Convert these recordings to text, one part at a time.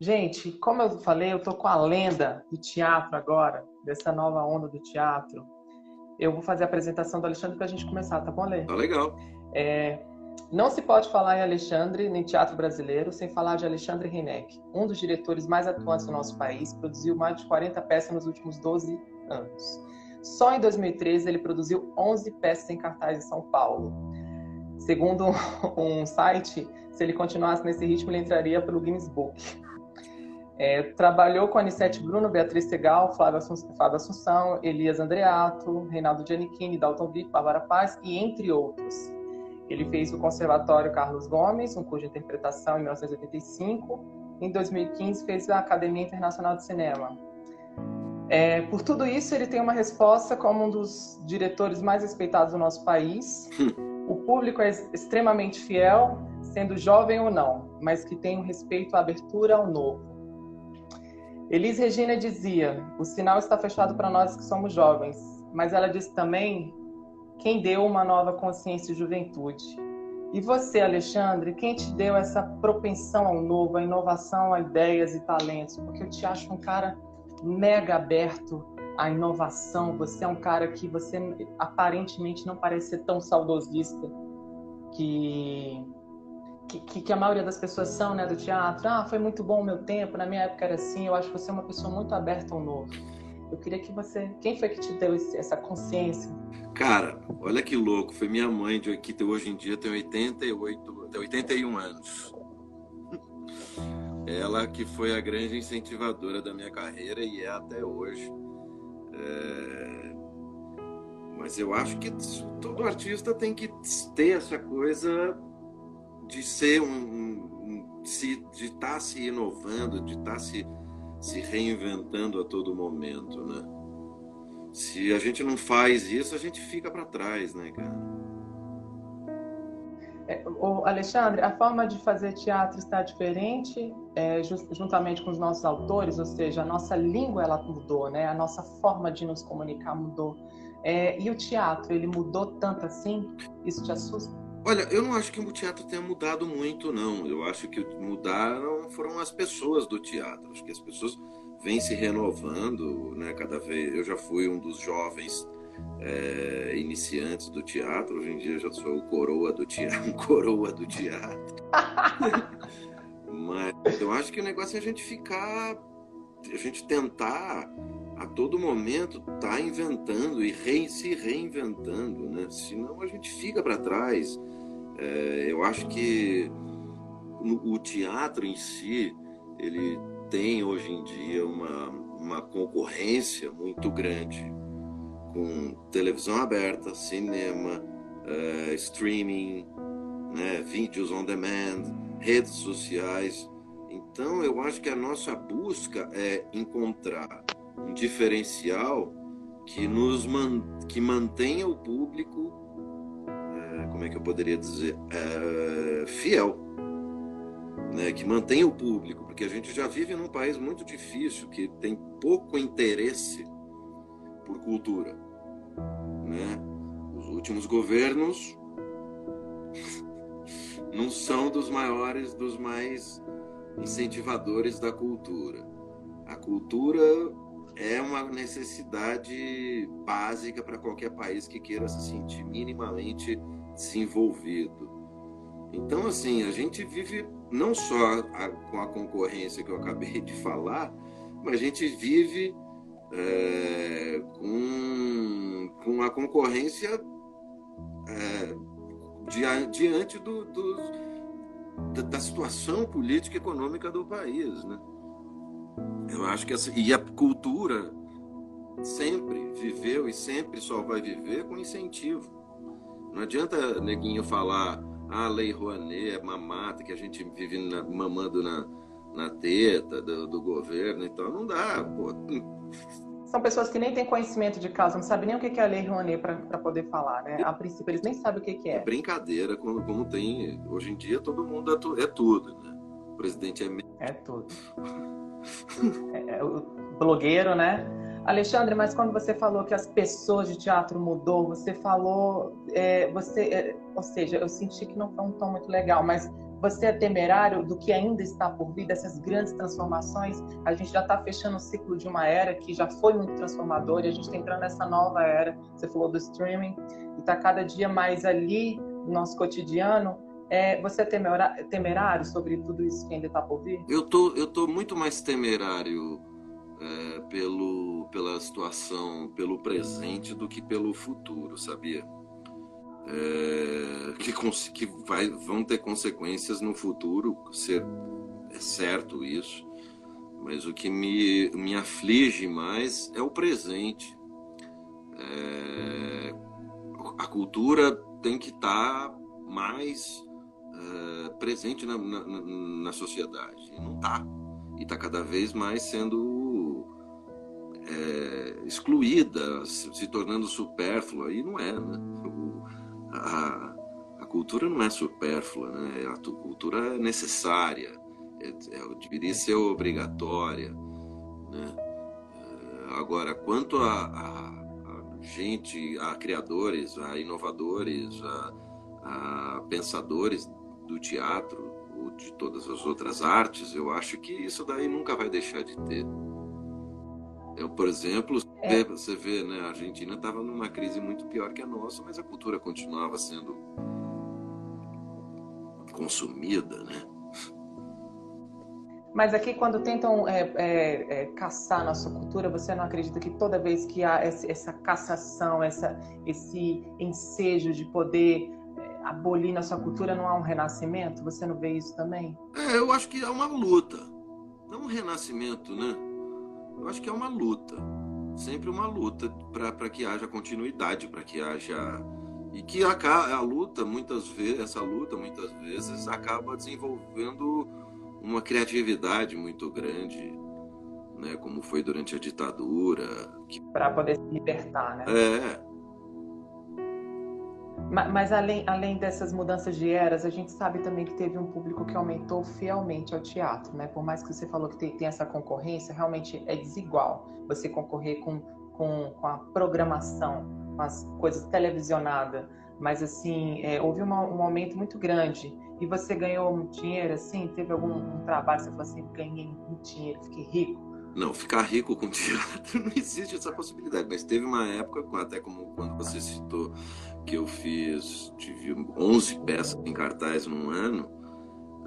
Gente, como eu falei, eu tô com a lenda do teatro agora, dessa nova onda do teatro. Eu vou fazer a apresentação do Alexandre para a gente começar, tá bom, Lê? Tá legal. É, não se pode falar em Alexandre, nem teatro brasileiro, sem falar de Alexandre Reineck, um dos diretores mais atuantes do nosso país, produziu mais de 40 peças nos últimos 12 anos. Só em 2013 ele produziu 11 peças em cartaz em São Paulo. Segundo um site, se ele continuasse nesse ritmo, ele entraria pelo Guinness Book. É, trabalhou com Anissete Bruno, Beatriz Segal, Flávia Assunção, Elias Andreato, Reinaldo Giannichini, Dalton Vico, Bárbara Paz e entre outros. Ele fez o Conservatório Carlos Gomes, um curso de interpretação em 1985. Em 2015 fez a Academia Internacional de Cinema. É, por tudo isso, ele tem uma resposta como um dos diretores mais respeitados do nosso país. o público é extremamente fiel, sendo jovem ou não, mas que tem um respeito à abertura ao novo. Elis Regina dizia: o sinal está fechado para nós que somos jovens, mas ela disse também quem deu uma nova consciência e juventude. E você, Alexandre, quem te deu essa propensão ao novo, à inovação, a ideias e talentos? Porque eu te acho um cara mega aberto à inovação. Você é um cara que você aparentemente não parece ser tão saudosista que que, que, a maioria das pessoas são, né, do teatro. Ah, foi muito bom o meu tempo, na minha época era assim. Eu acho que você é uma pessoa muito aberta ao novo. Eu queria que você. Quem foi que te deu esse, essa consciência? Cara, olha que louco. Foi minha mãe, que hoje em dia tem 88, tem 81 anos. Ela que foi a grande incentivadora da minha carreira e é até hoje. É... Mas eu acho que todo artista tem que ter essa coisa de ser um, um de estar tá se inovando, de estar tá se, se reinventando a todo momento, né? Se a gente não faz isso, a gente fica para trás, né, cara? É, o Alexandre, a forma de fazer teatro está diferente, é, juntamente com os nossos autores, ou seja, a nossa língua ela mudou, né? A nossa forma de nos comunicar mudou. É, e o teatro, ele mudou tanto assim? Isso te assusta? Olha, eu não acho que o teatro tenha mudado muito, não. Eu acho que mudaram foram as pessoas do teatro. Acho que as pessoas vêm se renovando, né? Cada vez. Eu já fui um dos jovens é, iniciantes do teatro. Hoje em dia eu já sou o coroa do teatro, coroa do teatro. Mas eu acho que o negócio é a gente ficar, a gente tentar a todo momento tá inventando e re, se reinventando, né? Senão a gente fica para trás. É, eu acho que o teatro em si, ele tem hoje em dia uma, uma concorrência muito grande com televisão aberta, cinema, uh, streaming, né, vídeos on demand, redes sociais. Então, eu acho que a nossa busca é encontrar um diferencial que nos man, que mantenha o público como é que eu poderia dizer, é, fiel, né? que mantenha o público, porque a gente já vive num país muito difícil, que tem pouco interesse por cultura. Né? Os últimos governos não são dos maiores, dos mais incentivadores da cultura. A cultura é uma necessidade básica para qualquer país que queira se sentir minimamente desenvolvido. Então, assim, a gente vive não só a, com a concorrência que eu acabei de falar, mas a gente vive é, com, com a concorrência é, diante do, do, da, situação política e econômica do país. Né? Eu acho que essa, e a cultura sempre viveu e sempre só vai viver com incentivo. Não adianta neguinho falar, ah, a Lei Rouanet é mamata, que a gente vive na, mamando na, na teta do, do, governo, então não dá, pô. São pessoas que nem têm conhecimento de causa, não sabem nem o que é a Lei Rouanet para poder falar, né? A princípio, eles nem sabem o que é. É brincadeira, como, como tem. Hoje em dia, todo mundo é, tu, é tudo, né? O presidente é. É tudo. é, é, o blogueiro, né? Alexandre, mas quando você falou que as pessoas de teatro mudou, você falou, é, você, é, ou seja, eu senti que não foi um tom muito legal, mas você é temerário do que ainda está por vir, dessas grandes transformações? A gente já está fechando o ciclo de uma era que já foi muito transformadora e a gente está entrando nessa nova era. Você falou do streaming e está cada dia mais ali no nosso cotidiano. É, você é temerário sobre tudo isso que ainda está por vir? Eu tô, eu tô muito mais temerário é, pelo, pela situação, pelo presente do que pelo futuro, sabia? é, que, que vai, vão ter consequências no futuro, ser, é certo isso, mas o que me, me aflige mais é o presente. É, a cultura tem que estar tá mais é, presente na, na, na, sociedade, não está. E está cada vez mais sendo é, excluída, se, tornando supérflua, e não é, né? a, a cultura não é supérflua, né? a cultura é necessária, é, é, deveria ser obrigatória. Né? É, agora, quanto a, a, a, gente, a criadores, a inovadores, a, a pensadores do teatro, de todas as outras artes, eu acho que isso daí nunca vai deixar de ter. Eu, por exemplo, é. você vê, né, a Argentina estava numa crise muito pior que a nossa, mas a cultura continuava sendo consumida, né? Mas aqui, quando tentam é, é, é, caçar nossa cultura, você não acredita que toda vez que há essa cassação, essa, esse ensejo de poder é, abolir nossa cultura, não há um renascimento? Você não vê isso também? É, eu acho que há uma luta, não um renascimento, né? Eu acho que é uma luta, sempre uma luta para que haja continuidade, para que haja e que a, a luta muitas vezes essa luta muitas vezes acaba desenvolvendo uma criatividade muito grande, né, como foi durante a ditadura, que... para poder se libertar, né? É, mas além, além dessas mudanças de eras, a gente sabe também que teve um público que aumentou fielmente ao teatro, né? Por mais que você falou que tem, tem essa concorrência, realmente é desigual você concorrer com, com, com a programação, com as coisas televisionadas. Mas, assim, é, houve uma, um aumento muito grande. E você ganhou muito dinheiro, assim? Teve algum um trabalho, você falou assim, ganhei muito dinheiro, fiquei rico? Não, ficar rico com teatro não existe essa possibilidade. Mas teve uma época, até como quando você citou que eu fiz, tive 11 peças em cartaz num ano,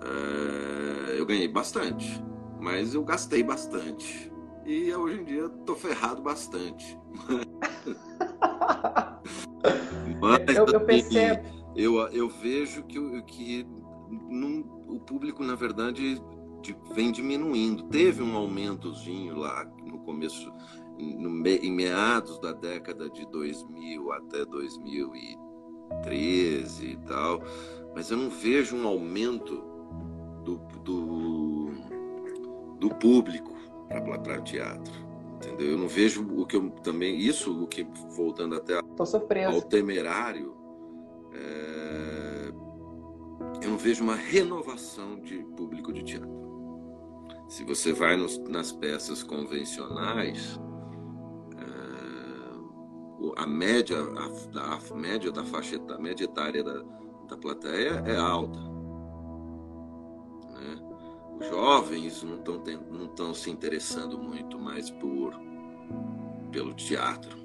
é, eu ganhei bastante, mas eu gastei bastante. E hoje em dia tô ferrado bastante. mas eu, eu, assim, percebo. Eu, eu vejo que, que num, o público, na verdade, vem diminuindo. Teve um aumentozinho lá no começo no, em meados da década de 2000 até 2013 e tal, mas eu não vejo um aumento do, do, do público para teatro. Entendeu? Eu não vejo o que eu também. Isso, o que, voltando até ao temerário, é, eu não vejo uma renovação de público de teatro. Se você vai nos, nas peças convencionais, a média, a, a média da faixa a média etária da, da plateia é alta. Né? Os jovens não estão não se interessando muito mais por pelo teatro.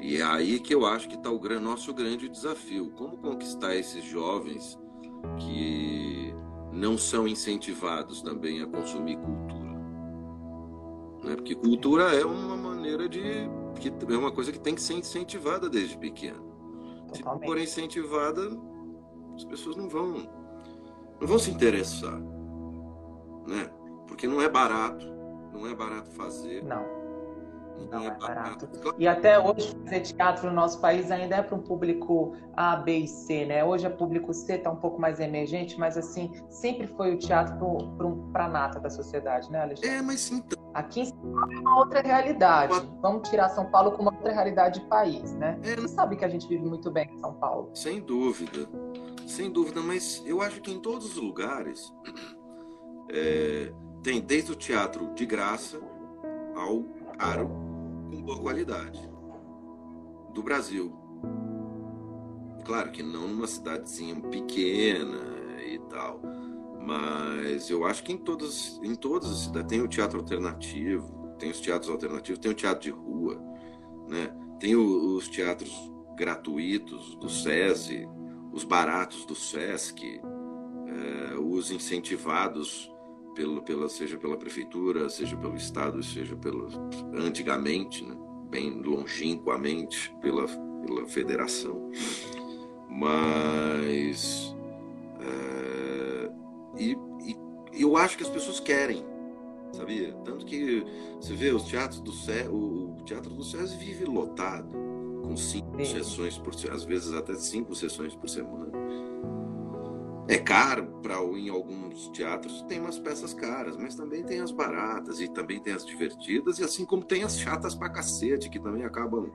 E é aí que eu acho que está o nosso grande desafio. Como conquistar esses jovens que não são incentivados também a consumir cultura? Né? Porque cultura é uma maneira de que é uma coisa que tem que ser incentivada desde pequeno. Se não for incentivada, as pessoas não vão não vão se interessar, né? Porque não é barato, não é barato fazer. Não. Não, é, é barato. E até hoje fazer teatro no nosso país ainda é para um público A, B e C, né? Hoje é público C está um pouco mais emergente, mas assim sempre foi o teatro para a nata da sociedade, né, Alexandre? É, mas então. Aqui em São Paulo é uma outra realidade. Vamos tirar São Paulo como uma outra realidade de país, né? É, Você sabe que a gente vive muito bem em São Paulo. Sem dúvida, sem dúvida. Mas eu acho que em todos os lugares é, tem desde o teatro de graça ao caro com boa qualidade do Brasil. Claro que não numa cidadezinha pequena, e tal. Mas eu acho que em todas, em todas as cidades tem o teatro alternativo, tem os teatros alternativos, tem o teatro de rua, né? Tem o, os teatros gratuitos do SESI, os baratos do SESC, é, os incentivados pelo, pela, seja pela prefeitura, seja pelo estado, seja pelo antigamente, né? bem longínquamente pela, pela federação. Mas é, e, e eu acho que as pessoas querem sabia? Tanto que você vê os teatros do Cé, o, Teatro do SESI vive lotado, com cinco Sim. sessões por às vezes até cinco sessões por semana. É caro para em alguns teatros tem umas peças caras, mas também tem as baratas e também tem as divertidas e assim como tem as chatas pra cacete que também acabam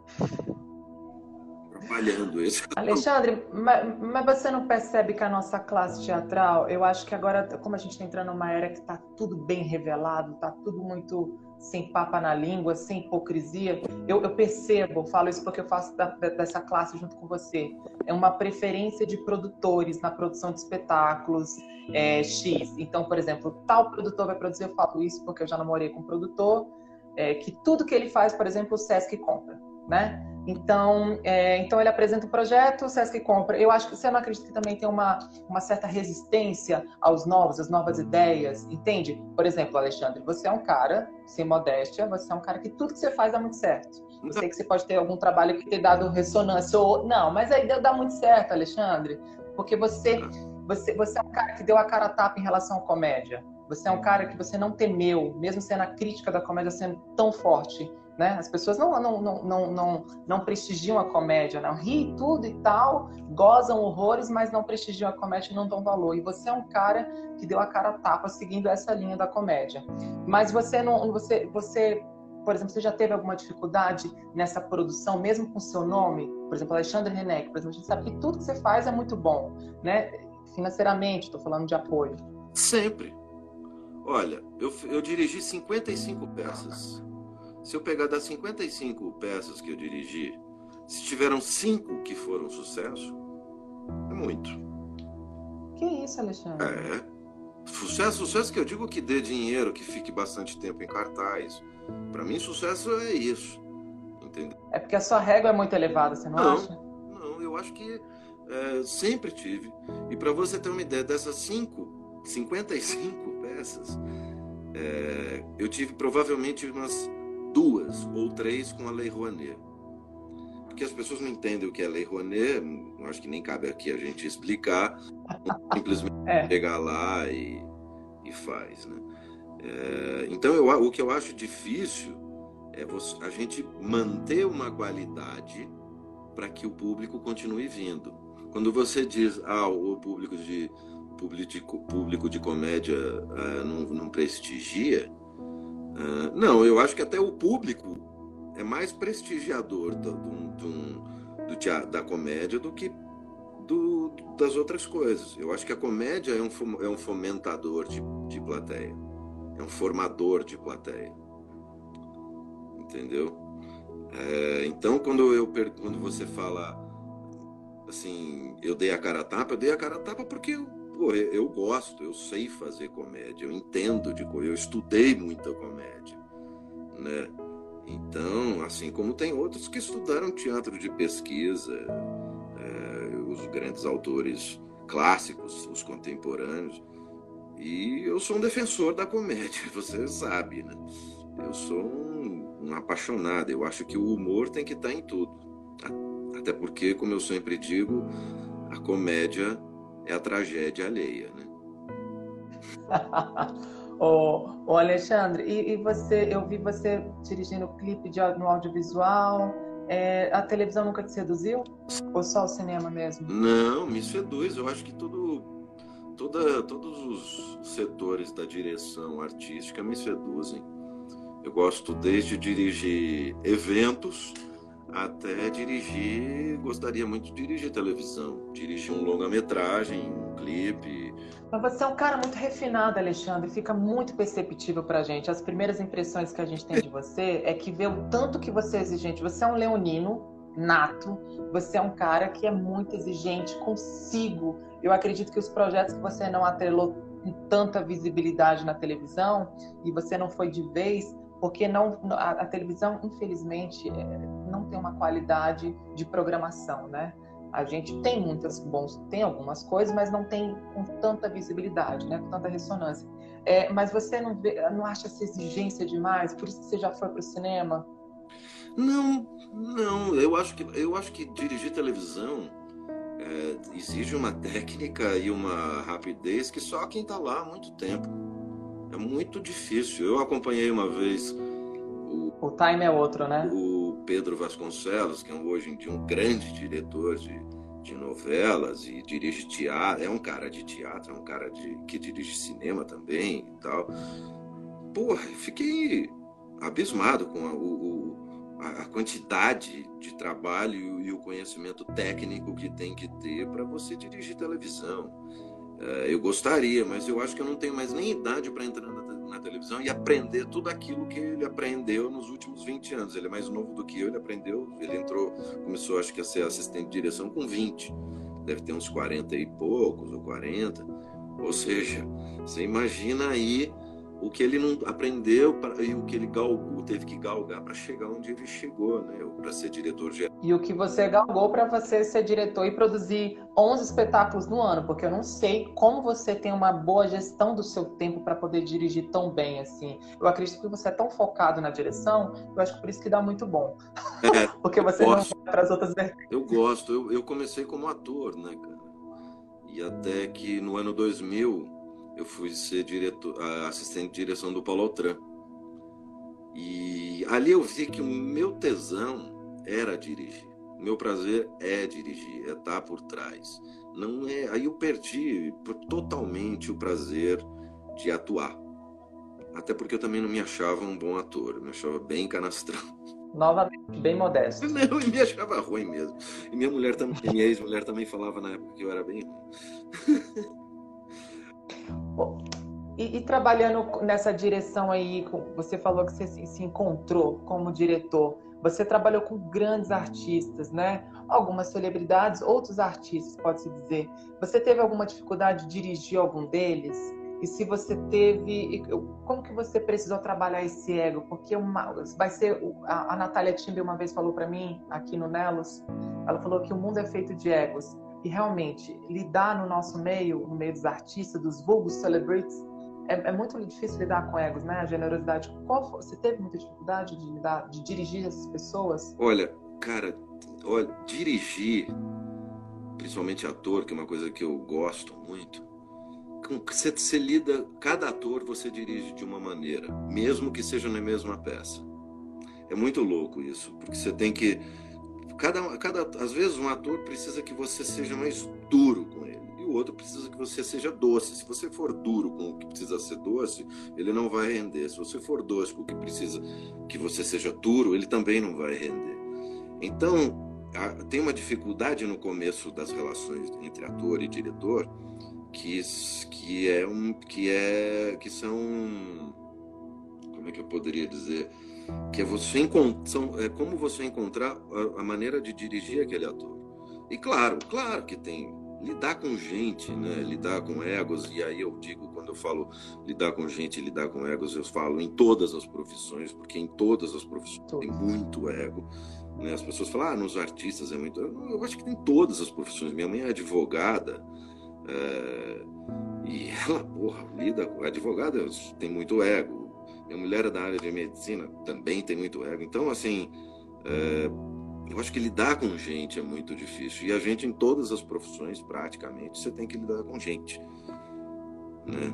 atrapalhando isso. Alexandre, mas, mas, você não percebe que a nossa classe teatral, eu acho que agora, como a gente está entrando numa era que está tudo bem revelado, está tudo muito sem papa na língua, sem hipocrisia, eu, eu percebo, falo isso porque eu faço da, dessa classe junto com você, é uma preferência de produtores na produção de espetáculos é, X. Então, por exemplo, tal produtor vai produzir, eu falo isso porque eu já namorei com um produtor, é, que tudo que ele faz, por exemplo, o Sesc compra, né? Então, é, então ele apresenta o projeto, o Sesc compra. Eu acho que você não acredita que também tem uma, uma certa resistência aos novos, às novas ideias, entende? Por exemplo, Alexandre, você é um cara, sem modéstia, você é um cara que tudo que você faz dá muito certo. Eu sei que você pode ter algum trabalho que tenha dado ressonância ou não, mas aí dá muito certo, Alexandre, porque você, você, você é um cara que deu a cara a tapa em relação à comédia. Você é um cara que você não temeu, mesmo sendo a crítica da comédia sendo tão forte né? As pessoas não, não, não, não, não, não prestigiam a comédia, não ri tudo e tal, gozam horrores, mas não prestigiam a comédia e não dão valor. E você é um cara que deu a cara a tapa seguindo essa linha da comédia. Mas você não, você, você, por exemplo, você já teve alguma dificuldade nessa produção, mesmo com seu nome? Por exemplo, Alexandre Renek, por exemplo, a gente sabe que tudo que você faz é muito bom, né? Financeiramente, estou falando de apoio. Sempre. Olha, eu, eu dirigi 55 peças. Se eu pegar das 55 peças que eu dirigi, se tiveram cinco que foram sucesso, é muito. Que isso, Alexandre? É. Sucesso, sucesso que eu digo que dê dinheiro, que fique bastante tempo em cartaz. Para mim, sucesso é isso. Entendeu? É porque a sua régua é muito elevada, você não, não acha? Não, eu acho que é, sempre tive. E para você ter uma ideia, dessas cinco, 55 peças, é, eu tive provavelmente umas duas ou três com a Lei Rouanet. Porque as pessoas não entendem o que é Lei Rouanet, acho que nem cabe aqui a gente explicar, simplesmente é. pegar lá e, e faz. Né? É, então, eu, o que eu acho difícil é você, a gente manter uma qualidade para que o público continue vindo. Quando você diz, ah, o público de, público público de comédia ah, não, não prestigia, Uh, não, eu acho que até o público é mais prestigiador do, do, do, teatro, da comédia do que do, das outras coisas. Eu acho que a comédia é um, é um fomentador de, de plateia, é um formador de plateia. Entendeu? É, então, quando, eu, quando você fala assim, eu dei a cara a tapa, eu dei a cara a tapa porque pô, eu gosto, eu sei fazer comédia, eu entendo de eu estudei muita comédia, né? Então, assim como tem outros que estudaram teatro de pesquisa, é, os grandes autores clássicos, os contemporâneos, e eu sou um defensor da comédia, você sabe, né? Eu sou um, um apaixonado, eu acho que o humor tem que estar em tudo. Até porque, como eu sempre digo, a comédia é a tragédia alheia, né? ô, ô, Alexandre, e, e, você, eu vi você dirigindo clipe de, no audiovisual. É, a televisão nunca te seduziu? Ou só o cinema mesmo? Não, me seduz. Eu acho que tudo, toda, todos os setores da direção artística me seduzem. Eu gosto desde dirigir eventos até dirigir, gostaria muito de dirigir televisão, dirigir um longa-metragem, um clipe. Mas você é um cara muito refinado, Alexandre, fica muito perceptível pra gente. As primeiras impressões que a gente tem de você é que vê o tanto que você é exigente. Você é um leonino, nato. Você é um cara que é muito exigente consigo. Eu acredito que os projetos que você não atrelou com tanta visibilidade na televisão e você não foi de vez, porque não a, a televisão, infelizmente, é, não tem uma qualidade de programação, né? A gente tem muitas bons, tem algumas coisas, mas não tem com tanta visibilidade, né? Com tanta ressonância. É, mas você não, vê, não acha essa exigência demais? Por isso que você já foi para o cinema? Não, não. Eu acho que eu acho que dirigir televisão é, exige uma técnica e uma rapidez que só quem está lá há muito tempo. É muito difícil. Eu acompanhei uma vez o, o time é outro, né? O Pedro Vasconcelos, que é hoje em dia um grande diretor de, de novelas e dirige teatro, é um cara de teatro, é um cara de, que dirige cinema também e tal. Porra, fiquei abismado com a, o, a quantidade de trabalho e o conhecimento técnico que tem que ter para você dirigir televisão. É, eu gostaria, mas eu acho que eu não tenho mais nem idade para entrar na, na, televisão e aprender tudo aquilo que ele aprendeu nos últimos 20 anos. Ele é mais novo do que eu, ele aprendeu, ele entrou, começou acho que a ser assistente de direção com 20. Deve ter uns 40 e poucos ou 40. Ou seja, você imagina aí o que ele não aprendeu pra, e o que ele galgou, teve que galgar para chegar onde ele chegou, né? Para ser diretor geral. E o que você galgou para você ser diretor e produzir 11 espetáculos no ano, porque eu não sei como você tem uma boa gestão do seu tempo para poder dirigir tão bem assim. Eu acredito que você é tão focado na direção, eu acho que por isso que dá muito bom. É, porque você não vai para as outras Eu gosto, eu, eu comecei como ator, né, cara? E até que no ano 2000 eu fui ser diretor, assistente de direção do Paulo Altran. E ali eu vi que o meu tesão era dirigir. O meu prazer é dirigir, é estar por trás. Não é, aí eu perdi totalmente o prazer de atuar. Até porque eu também não me achava um bom ator, eu me achava bem canastrão. Novamente, bem modesto. Não, eu me achava ruim mesmo. E minha mulher também, minha ex-mulher também falava na época que eu era bem ruim. E, e, trabalhando nessa direção aí, você falou que você se encontrou como diretor. Você trabalhou com grandes artistas, né? Algumas celebridades, outros artistas, pode-se dizer. Você teve alguma dificuldade de dirigir algum deles? E se você teve, como que você precisou trabalhar esse ego? Porque uma, vai ser a, a Natália Timber uma vez falou para mim aqui no Nelos, ela falou que o mundo é feito de egos. E realmente, lidar no nosso meio, no meio dos artistas, dos vulgos celebrities, é, é, muito difícil lidar com egos, né? A generosidade. Qual, você teve muita dificuldade de lidar, de dirigir essas pessoas? Olha, cara, olha, dirigir, principalmente ator, que é uma coisa que eu gosto muito. Você, você lida, cada ator você dirige de uma maneira, mesmo que seja na mesma peça. É muito louco isso, porque você tem que cada, cada, às vezes um ator precisa que você seja mais duro com ele e o outro precisa que você seja doce. Se você for duro com o que precisa ser doce, ele não vai render. Se você for doce com o que precisa que você seja duro, ele também não vai render. Então, tem uma dificuldade no começo das relações entre ator e diretor que, que é um que é que são como é que eu poderia dizer que é você são, é como você encontrar a, a, maneira de dirigir aquele ator. E claro, claro que tem lidar com gente, né? Lidar com egos e aí eu digo quando eu falo lidar com gente, lidar com egos, eu falo em todas as profissões, porque em todas as profissões tem muito ego. Né? As pessoas falam, ah, nos artistas é muito. Eu acho que tem todas as profissões. Minha mãe é advogada. É... E ela, porra, lida com advogada, tem muito ego minha mulher é da área de medicina, também tem muito ego. Então, assim, é, eu acho que lidar com gente é muito difícil. E a gente, em todas as profissões, praticamente, você tem que lidar com gente. Né?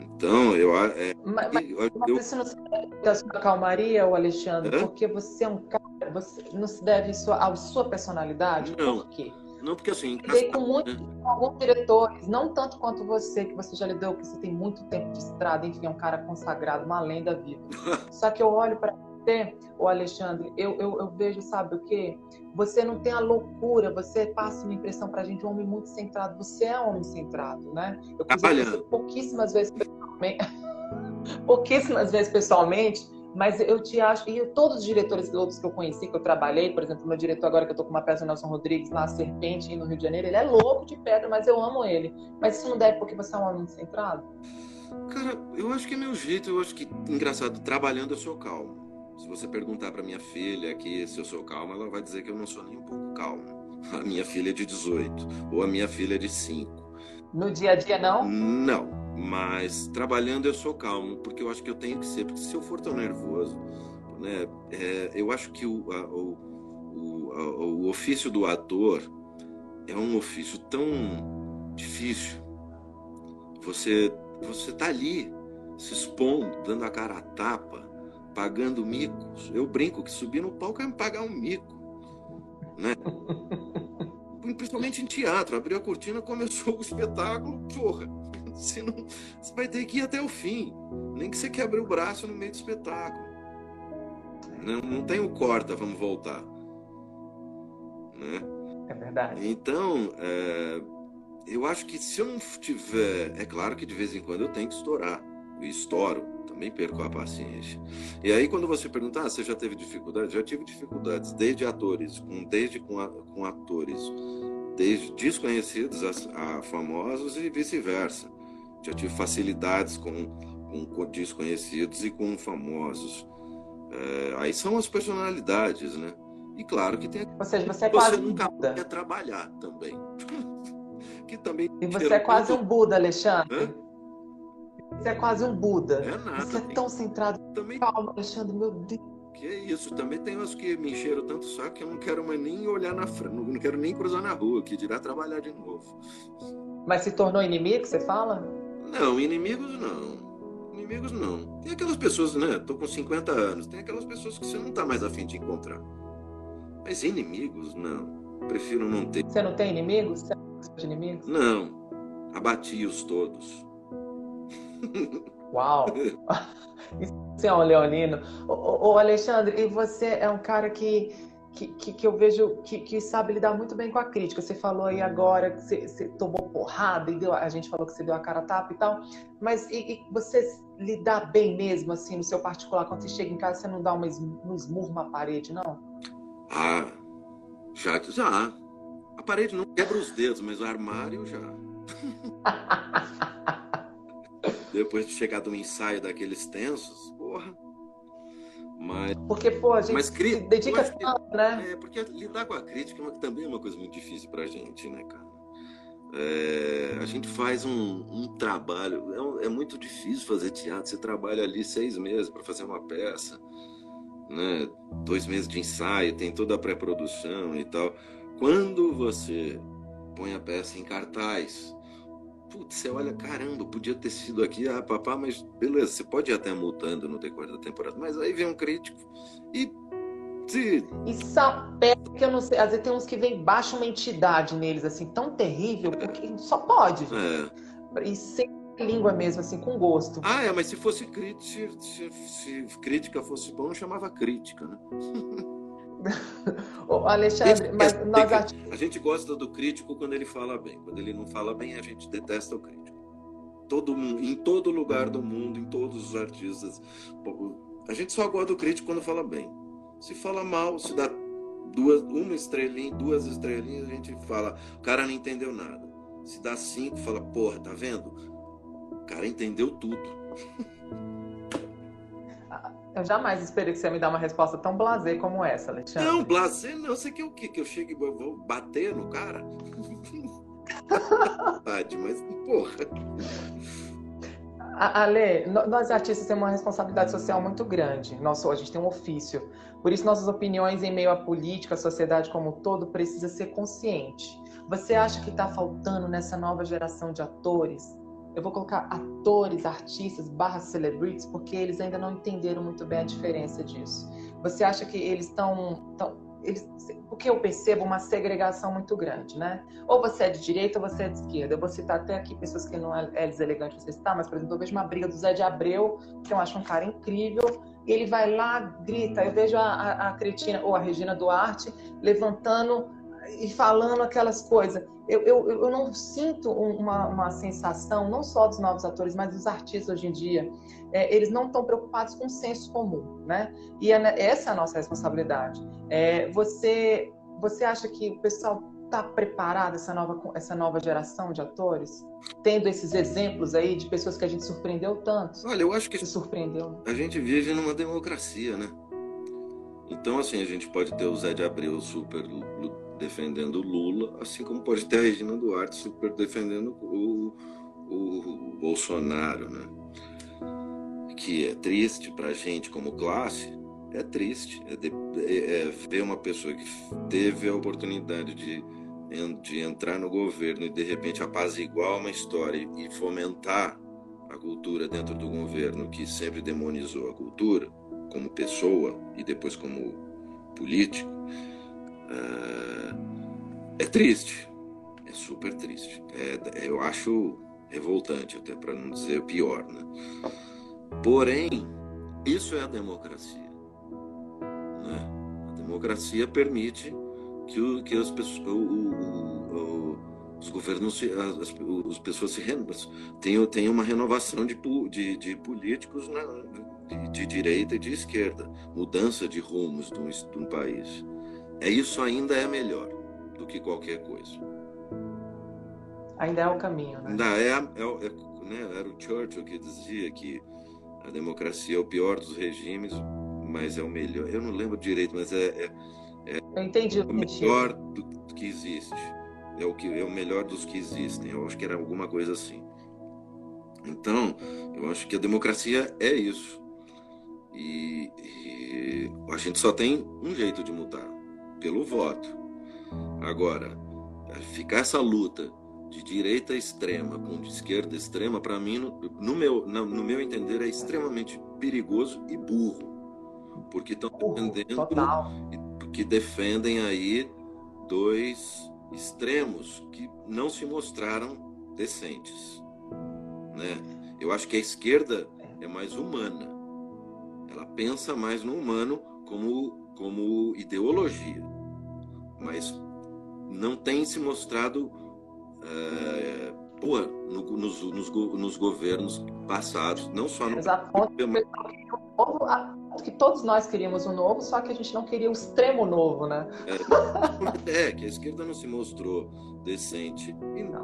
Então, eu. É, mas, mas, eu, mas isso não se deve da sua calmaria, o Alexandre, é? porque você é um cara. Você não se deve à sua personalidade? Não. Por quê? Não, porque assim. Lidei com muitos, né? alguns diretores, não tanto quanto você, que você já lidou, que você tem muito tempo de estrada, enfim, é um cara consagrado, uma lenda viva. Só que eu olho para você, o Alexandre, eu, eu, eu, vejo, sabe o quê? Você não tem a loucura, você passa uma impressão pra gente, um homem muito centrado. Você é um homem centrado, né? Eu conheço pouquíssimas vezes pessoalmente. pouquíssimas vezes pessoalmente, Mas eu te acho, e todos os diretores outros que eu conheci, que eu trabalhei, por exemplo, meu diretor agora que eu tô com uma peça, Nelson Rodrigues, lá, Serpente, no Rio de Janeiro, ele é louco de pedra, mas eu amo ele. Mas isso não deve porque você é um homem centrado? Cara, eu acho que é meu jeito, eu acho que, engraçado, trabalhando eu sou calmo. Se você perguntar para minha filha aqui se eu sou calmo, ela vai dizer que eu não sou nem um pouco calmo. A minha filha é de 18, ou a minha filha é de 5. No dia a dia, não? Não, mas trabalhando eu sou calmo, porque eu acho que eu tenho que ser, porque se eu for tão nervoso, né, é, eu acho que o, a, o, o, a, o ofício do ator é um ofício tão difícil. Você, você tá ali, se expondo, dando a cara a tapa, pagando micos. Eu brinco que subir no palco é me pagar um mico, né? Principalmente em teatro, abrir a cortina, começou o espetáculo, porra. Você, não, você vai ter que ir até o fim. Nem que você quebre o braço no meio do espetáculo. Não, não tem o corta, vamos voltar. Né? É verdade. Então, é, eu acho que se eu não tiver. É claro que de vez em quando eu tenho que estourar. Eu estouro também perco a paciência. E aí, quando você pergunta, ah, você já teve dificuldades? Já tive dificuldades, desde atores, com, desde com, a, com atores, desde desconhecidos a, a famosos e vice-versa. Já tive facilidades com, com, desconhecidos e com famosos. É, aí são as personalidades, né? E claro que tem. Ou seja, você é você quase nunca um Buda. quer trabalhar também. que também. E você é quase um Buda, Alexandre. Hã? Você é quase um Buda. É nada. Você é tão centrado. Também Calma, Alexandre, meu Deus. Que é isso, também tem umas que me encheram tanto saco que eu não quero mais nem olhar na frente, não quero nem cruzar na rua, que dirá trabalhar de novo. Mas se tornou inimigo, você fala? Não, inimigos não. Inimigos não. Tem aquelas pessoas, né? Tô com 50 anos, tem aquelas pessoas que você não tá mais afim de encontrar. Mas inimigos, não. Prefiro não ter. Você não tem inimigos? Você não tem inimigos? Não. Abati-os todos. Uau! Você é um leonino. Ô, ô, Alexandre, e você é um cara que, que, que, que eu vejo que, que, sabe lidar muito bem com a crítica. Você falou aí agora que você, você tomou porrada e deu, a gente falou que você deu a cara a tapa e tal. Mas e, e você lidar bem mesmo, assim, no seu particular, quando você chega em casa, você não dá uma, um esmurro na parede, não? Ah, já, já. A parede não quebra os dedos, mas o armário já. Depois de chegar do ensaio daqueles tensos, porra. Mas, Porque, pô, a gente mas se dedica tanto, né? É, porque lidar com a crítica é também é uma coisa muito difícil pra gente, né, cara? É, a gente faz um, um trabalho, é, é muito difícil fazer teatro. Você trabalha ali seis meses para fazer uma peça, né? Dois meses de ensaio, tem toda a pré-produção e tal. Quando você põe a peça em cartaz, putz, você olha, caramba, podia ter sido aqui, ah, papá, mas beleza, você pode ir até mudando no decorrer da temporada, mas aí vem um crítico e se E sapé, que eu não sei, às vezes tem uns que vem baixa uma entidade neles, assim, tão terrível, porque só pode. é, E sem língua mesmo, assim, com gosto. Ah, é, mas se fosse crítica, se, se- se crítica fosse bom, eu chamava crítica, né? Ô, Alexandre, mas esse- nós. A gente gosta do crítico quando ele fala bem. Quando ele não fala bem, a gente detesta o crítico. Todo mundo, em todo lugar do mundo, em todos os artistas, a gente só gosta do crítico quando fala bem. Se fala mal, se dá duas, uma estrelinha, duas estrelinhas, a gente fala, o cara não entendeu nada. Se dá cinco, fala, porra, tá vendo? O cara entendeu tudo. Eu jamais esperei que você me dar uma resposta tão blasé como essa, Alexandre. Não, blazer não. Você quer o quê? Que eu chegue e vou- bater no cara? Verdade, mas, porra. Ale, nós artistas temos uma responsabilidade social muito grande. Nós, a gente tem um ofício. Por isso, nossas opiniões em meio à política, à sociedade como um todo, precisa ser consciente. Você acha que está faltando nessa nova geração de atores? Eu vou colocar atores, artistas, barra celebrities, porque eles ainda não entenderam muito bem a diferença disso. Você acha que eles estão... Tão, eles, porque eu percebo uma segregação muito grande, né? Ou você é de direita ou você é de esquerda. Eu vou citar até aqui pessoas que não é, é deselegante você citar, mas, por exemplo, eu vejo uma briga do Zé de Abreu, que eu acho um cara incrível, e ele vai lá, grita. Eu vejo a, a, a Cretina, ou a Regina Duarte, levantando e falando aquelas coisas. Eu, eu, eu não sinto uma, uma sensação, não só dos novos atores, mas dos artistas hoje em dia. É, eles não estão preocupados com o senso comum, né? E é, essa é a nossa responsabilidade. É, você, você acha que o pessoal está preparado, essa nova, essa nova geração de atores? Tendo esses exemplos aí de pessoas que a gente surpreendeu tanto? Olha, eu acho que se surpreendeu. a gente vive numa democracia, né? Então, assim, a gente pode ter o Zé de Abreu super defendendo Lula, assim como pode ter a Regina Duarte super defendendo o, o, Bolsonaro, né? Que é triste para a gente como classe, é triste. É, de, é, é, ver uma pessoa que teve a oportunidade de, de entrar no governo e de repente apaziguar uma história e fomentar a cultura dentro do governo que sempre demonizou a cultura como pessoa e depois como político é, é triste, é super triste. É, eu acho revoltante, até para não dizer pior. Né? Porém, isso é a democracia. Né? A democracia permite que, o, que as pessoas, o, o, os governos, as, as pessoas se renovam, tem, tem uma renovação de, de, de políticos na, de, de, direita e de esquerda, mudança de rumos de um, de um país. É isso ainda é melhor do que qualquer coisa. Ainda é o caminho, né? Ainda é, é, é né, era o Churchill que dizia que a democracia é o pior dos regimes, mas é o melhor. Eu não lembro direito, mas é, é, é Eu entendi o melhor do que existe. É o que é o melhor dos que existem. Eu acho que era alguma coisa assim. Então, eu acho que a democracia é isso. E, e a gente só tem um jeito de mudar pelo voto. Agora, ficar essa luta de direita extrema com de esquerda extrema, para mim, no, no, meu, no, no meu entender, é extremamente perigoso e burro. Porque estão defendendo. Que defendem aí dois extremos que não se mostraram decentes. Né? Eu acho que a esquerda é mais humana. Ela pensa mais no humano como, como ideologia mas não tem se mostrado é, pô, no, nos, nos, nos, governos passados, não só no Exato. que todos nós queríamos o um novo, só que a gente não queria o extremo novo, né? É, é que a esquerda não se mostrou decente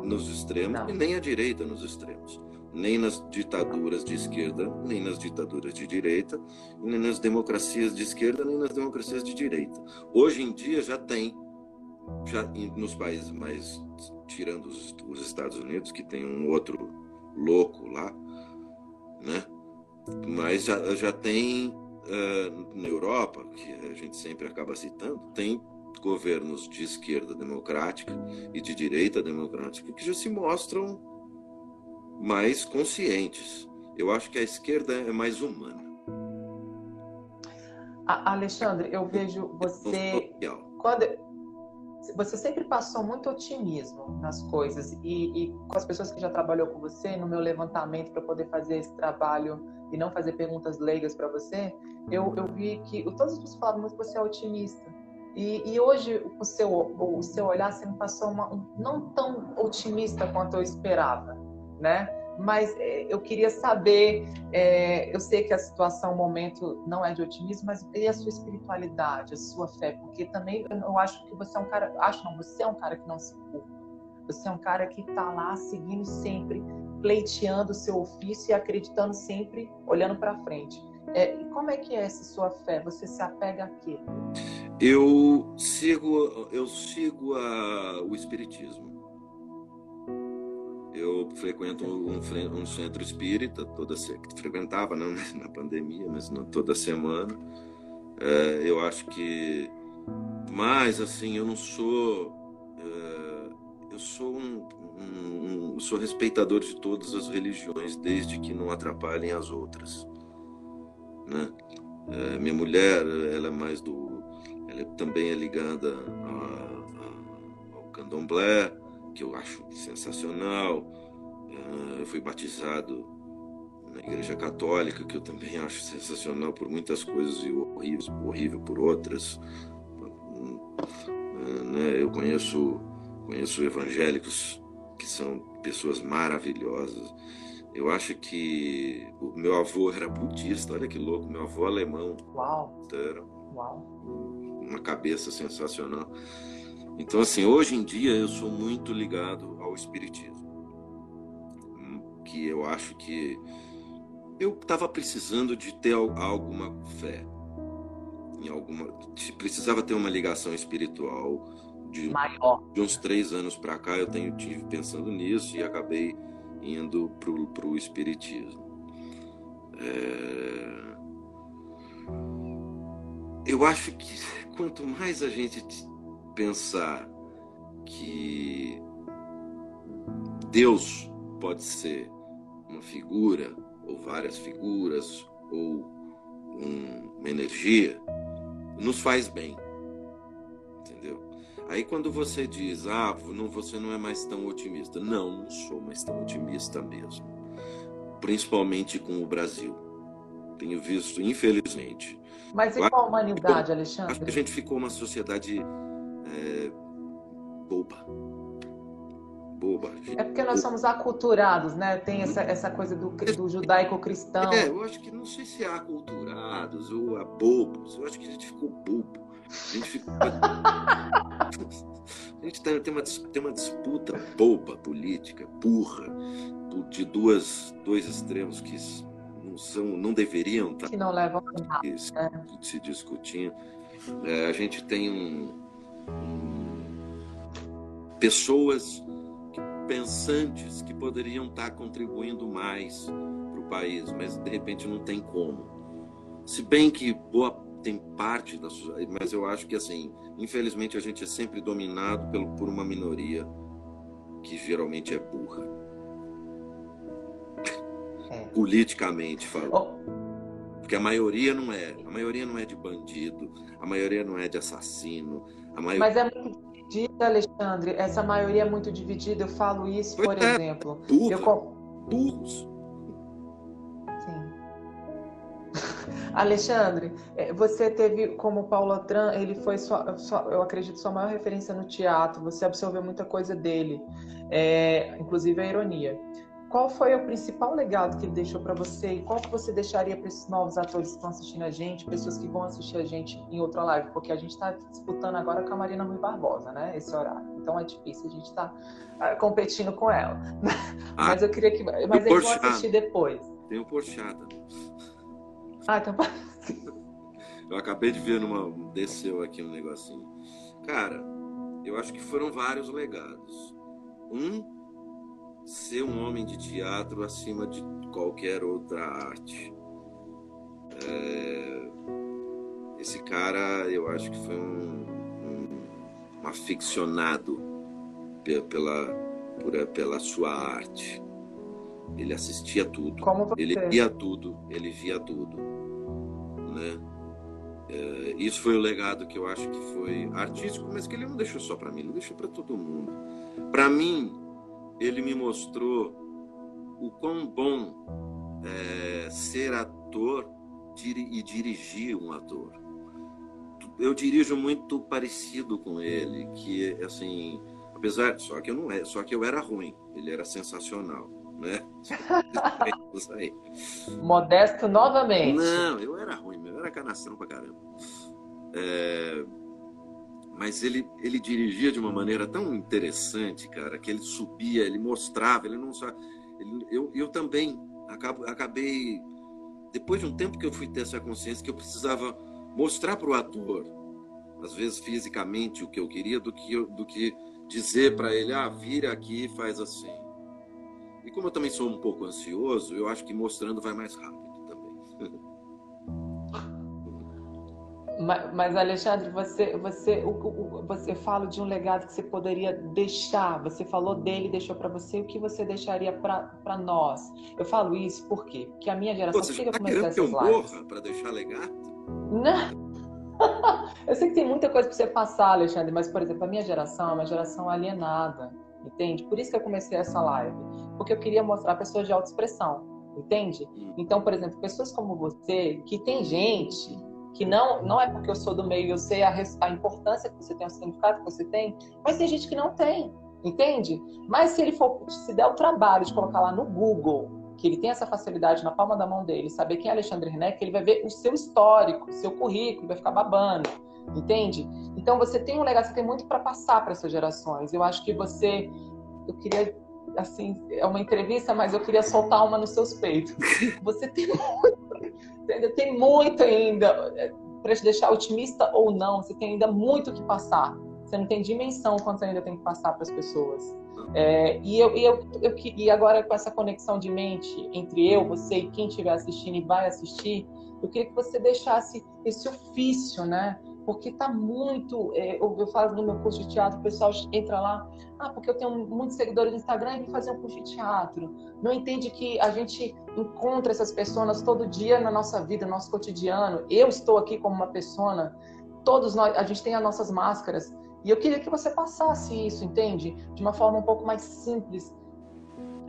nos extremos não. e nem a direita nos extremos nem nas ditaduras de esquerda, nem nas ditaduras de direita, nem nas democracias de esquerda, nem nas democracias de direita. Hoje em dia já tem, já nos países mais, tirando os, os Estados Unidos, que tem um outro louco lá, né? Mas já, já tem uh, na Europa, que a gente sempre acaba citando, tem governos de esquerda democrática e de direita democrática que já se mostram mais conscientes. Eu acho que a esquerda é mais humana. Alexandre, eu vejo você quando você sempre passou muito otimismo nas coisas e, e, com as pessoas que já trabalhou com você no meu levantamento para poder fazer esse trabalho e não fazer perguntas leigas para você, eu, eu vi que todas as pessoas falavam muito que você é otimista. E, e, hoje o seu, o seu olhar me passou uma, um, não tão otimista quanto eu esperava né? Mas é, eu queria saber, é, eu sei que a situação, o momento não é de otimismo, mas e a sua espiritualidade, a sua fé? Porque também eu acho que você é um cara, acho não, você é um cara que não se culpa. Você é um cara que está lá seguindo sempre, pleiteando o seu ofício e acreditando sempre, olhando para frente. É, como é que é essa sua fé? Você se apega a quê? Eu sigo, eu sigo a, o espiritismo. Eu frequento um, um centro espírita toda frequentava não, na pandemia, mas não toda semana. É, eu acho que, mas assim, eu não sou, é, eu sou um, um, um, sou respeitador de todas as religiões, desde que não atrapalhem as outras, né? É, minha mulher, ela é mais do, ela também é ligada a, a, ao candomblé que eu acho sensacional. Ah, eu fui batizado na Igreja Católica, que eu também acho sensacional por muitas coisas e horrível, horrível por outras. né? Eu conheço, conheço evangélicos que são pessoas maravilhosas. Eu acho que o meu avô era budista, olha que louco, meu avô alemão. Uau! Era Uau. uma cabeça sensacional. Então, assim, hoje em dia eu sou muito ligado ao espiritismo. Que eu acho que eu estava precisando de ter alguma fé em alguma precisava ter uma ligação espiritual de, Maior. de uns três anos para cá eu tenho tive pensando nisso e acabei indo pro pro espiritismo é... eu acho que quanto mais a gente pensar que Deus pode ser uma figura ou várias figuras ou um, uma energia nos faz bem entendeu? Aí quando você diz ah não você não é mais tão otimista. Não não sou mais tão otimista mesmo principalmente com o Brasil. Tenho visto infelizmente mas e com a humanidade Alexandre? acho que a gente ficou uma sociedade boba boba. É porque nós somos aculturados, né? Tem essa, essa coisa do, do judaico-cristão. É, eu acho que não sei se é aculturados ou a bobos. Eu acho que a gente ficou bobo. A gente ficou. a gente tem, uma, tem uma disputa boba política, burra, de duas, dois extremos que não são, não deveriam estar. Que não levam a se, é. se discutindo. É, a gente tem um, um pessoas pensantes que poderiam estar contribuindo mais para o país, mas de repente não tem como. Se bem que boa tem parte da sociedade, mas eu acho que assim, infelizmente a gente é sempre dominado pelo, por uma minoria que geralmente é burra. É. Politicamente falando. Oh. Porque a maioria não é. A maioria não é de bandido, a maioria não é de assassino. A maioria... Mas é muito dividida, Alexandre. Essa maioria é muito dividida. Eu falo isso, por é, exemplo. Burra, eu... Burros. Sim. Alexandre, é, você teve como Paulo Atran, ele foi só, só, eu acredito, sua maior referência no teatro. Você absorveu muita coisa dele, é, inclusive a ironia. Qual foi o principal legado que ele deixou para você e qual que você deixaria para esses novos atores que estão assistindo a gente, pessoas que vão assistir a gente em outra live? Porque a gente está disputando agora com a Marina Rui Barbosa, né? Esse horário. Então é difícil a gente estar tá, uh, competindo com ela. Ah, mas eu queria que. Mas eles vão assistir depois. Tem o Porchada. Ah, então. eu acabei de ver numa. Desceu aqui um negocinho. Cara, eu acho que foram vários legados. Um ser um homem de teatro acima de qualquer outra arte. É... Esse cara, eu acho que foi um, um, um aficionado pela, pela, pela sua arte. Ele assistia tudo, ele via tudo, ele via tudo, né? É, isso foi o legado que eu acho que foi artístico, mas que ele não deixou só para mim, ele deixou para todo mundo. Para mim, ele me mostrou o quão bom é ser ator e dirigir um ator. Eu dirijo muito parecido com ele, que assim, apesar só que eu não é, só que eu era ruim, ele era sensacional, né? Modesto novamente. Não, eu era ruim, eu era canastrão pra caramba. É, mas ele, ele dirigia de uma maneira tão interessante, cara, que ele subia, ele mostrava, ele não só. Ele, eu, eu também acabo, acabei. Depois de um tempo que eu fui ter essa consciência que eu precisava mostrar para o ator, às vezes fisicamente, o que eu queria, do que, do que dizer para ele: ah, vira aqui e faz assim. E como eu também sou um pouco ansioso, eu acho que mostrando vai mais rápido também. Mas, Alexandre, você, você, o, o, você fala de um legado que você poderia deixar. Você falou dele, deixou para você. O que você deixaria para nós? Eu falo isso por quê? Porque a minha geração. Você já tá querendo que eu morra para deixar legado? Não. eu sei que tem muita coisa para você passar, Alexandre, mas, por exemplo, a minha geração é uma geração alienada, entende? Por isso que eu comecei essa live. Porque eu queria mostrar pessoas de autoexpressão, entende? Hum. Então, por exemplo, pessoas como você, que tem gente que não não é porque eu sou do meio, eu sei a, a importância que você tem, o significado que você tem, mas tem gente que não tem, entende? Mas se ele for se der o trabalho de colocar lá no Google que ele tem essa facilidade na palma da mão dele, saber quem é Alexandre Renek, ele vai ver o seu histórico, o seu currículo, vai ficar babando, entende? Então você tem um legado, você tem muito para passar para essas gerações. Eu acho que você, eu queria assim, é uma entrevista, mas eu queria soltar uma nos seus peitos. Você tem muito, ainda tem muito ainda é, para te deixar otimista ou não. Você tem ainda muito que passar. Você não tem dimensão quanto ainda tem que passar para as pessoas. É, e, eu, e, eu, eu, e agora com essa conexão de mente entre eu, você e quem estiver assistindo e vai assistir, eu queria que você deixasse esse ofício, né? Porque tá muito. É, eu, eu falo no meu curso de teatro, o pessoal entra lá, ah, porque eu tenho muitos seguidores no Instagram e vim fazer um curso de teatro. Não entende que a gente encontra essas pessoas todo dia na nossa vida, no nosso cotidiano. Eu estou aqui como uma pessoa, todos nós, a gente tem as nossas máscaras e eu queria que você passasse isso, entende? De uma forma um pouco mais simples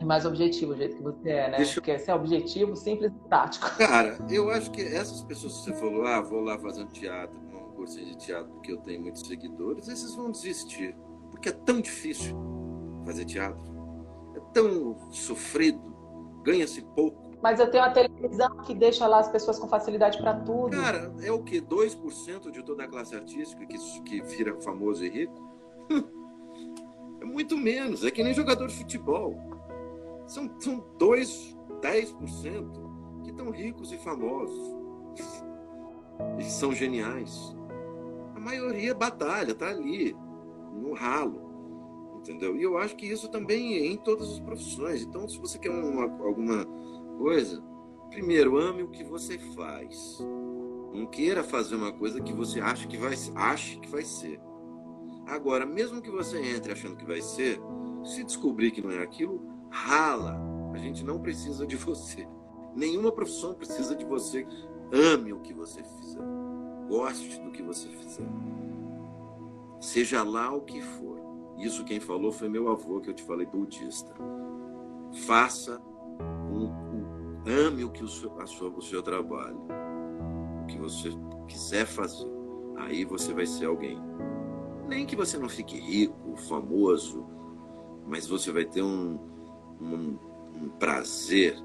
e mais objetivo, o jeito que você é, né? Deixa... Porque esse é objetivo, simples e tático. Cara, eu acho que essas pessoas que você falou, ah, vou lá fazer um teatro, curso de teatro porque eu tenho muitos seguidores, esses vão desistir. Porque é tão difícil fazer teatro. É tão sofrido, ganha-se pouco mas eu tenho a televisão que deixa lá as pessoas com facilidade para tudo. Cara, é o que? 2% de toda a classe artística que, que vira famoso e rico? é muito menos. É que nem jogador de futebol. São, são 2, 10% que estão ricos e famosos. E são geniais. Maioria batalha, tá ali, no ralo. Entendeu? E eu acho que isso também é em todas as profissões. Então, se você quer uma, alguma coisa, primeiro, ame o que você faz. Não queira fazer uma coisa que você acha que vai, ache que vai ser. Agora, mesmo que você entre achando que vai ser, se descobrir que não é aquilo, rala. A gente não precisa de você. Nenhuma profissão precisa de você. Ame o que você fizer. Goste do que você fizer. Seja lá o que for. Isso quem falou foi meu avô, que eu te falei, budista. Faça Ame o que o seu, a sua, o seu trabalho, o que você quiser fazer. Aí você vai ser alguém. Nem que você não fique rico, famoso, mas você vai ter um, um, um prazer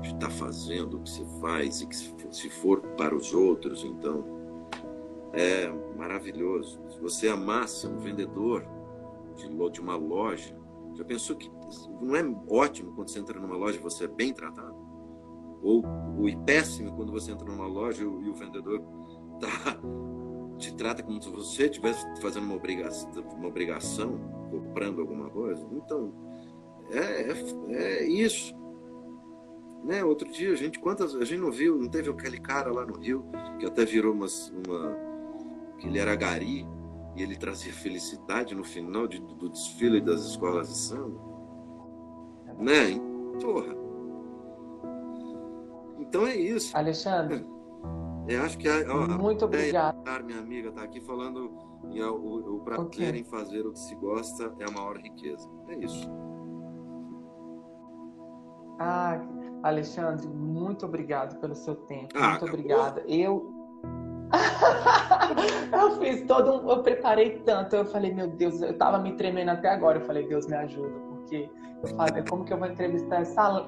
de estar fazendo o que você faz e que se for para os outros, então é maravilhoso. Se você amasse um vendedor de, uma loja, já pensou que não é ótimo quando você entra numa loja e você é bem tratado? ou, ou péssimo quando você entra numa loja e o, o vendedor tá, te trata como se você estivesse fazendo uma obrigação, uma obrigação, comprando alguma coisa. Então, é, é, é, isso. Né? Outro dia, a gente, quantas, a gente não viu, não teve aquele cara lá no Rio, que até virou uma, uma que ele era gari, e ele trazia felicidade no final de, do desfile das escolas de samba. Né? Porra, então é isso. Alexandre. Eu acho que a, a, muito obrigado. minha amiga está aqui falando e o, o, o prazer okay. em fazer o que se gosta é a maior riqueza. É isso. Ah, Alexandre, muito obrigado pelo seu tempo. Ah, muito obrigada. Eu eu fiz todo um, eu preparei tanto, eu falei, meu Deus, eu tava me tremendo até agora. Eu falei, Deus me ajuda, porque eu falei, como que eu vou entrevistar essa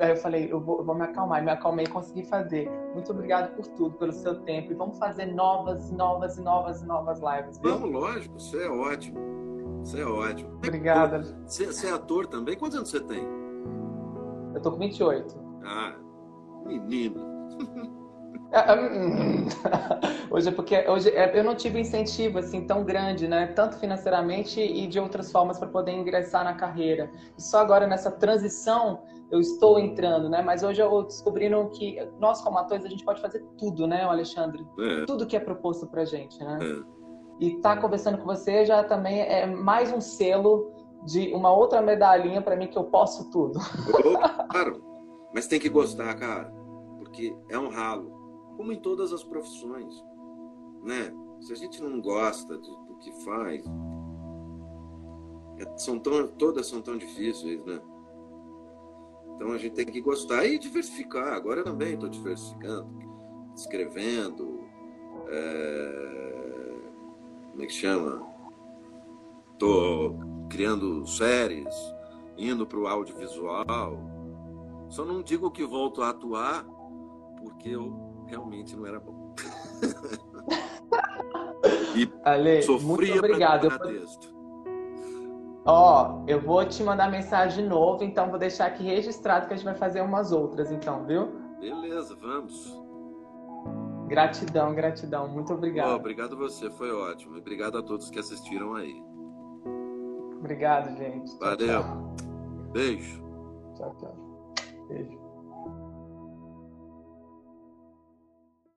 Aí eu falei, eu vou, eu vou me acalmar, e me acalmei e consegui fazer. Muito obrigado por tudo, pelo seu tempo. E vamos fazer novas, novas e novas e novas lives. Viu? Vamos, lógico, isso é ótimo. Isso é ótimo. Obrigada. Você, você é ator também? Quantos anos você tem? Eu tô com 28. Ah, menino. Ah, hum. hoje é porque hoje é, eu não tive incentivo assim tão grande, né? Tanto financeiramente e de outras formas para poder ingressar na carreira. E só agora nessa transição eu estou entrando, né? Mas hoje eu descobrindo que nós como atores a gente pode fazer tudo, né, Alexandre? É. Tudo que é proposto pra gente, né? É. E estar tá conversando com você já também é mais um selo de uma outra medalhinha para mim que eu posso tudo. Claro, mas tem que gostar, cara, porque é um ralo, como em todas as profissões, né? Se a gente não gosta do que faz, é, são tão, todas são tão difíceis, né? Então a gente tem que gostar e diversificar. Agora também estou diversificando, escrevendo, É... Como é que chama? Tô criando séries, indo para o audiovisual. Só não digo que volto a atuar, porque eu realmente não era bom. e Ale, muito obrigado. Ó, eu vou te mandar mensagem de novo, então vou deixar aqui registrado que a gente vai fazer umas outras, então, viu? Beleza, vamos. Gratidão, gratidão. Muito obrigado. Oh, obrigado a você, foi ótimo. E obrigado a todos que assistiram aí. Obrigado, gente. Valeu. Tchau, tchau. Beijo. Tchau, tchau.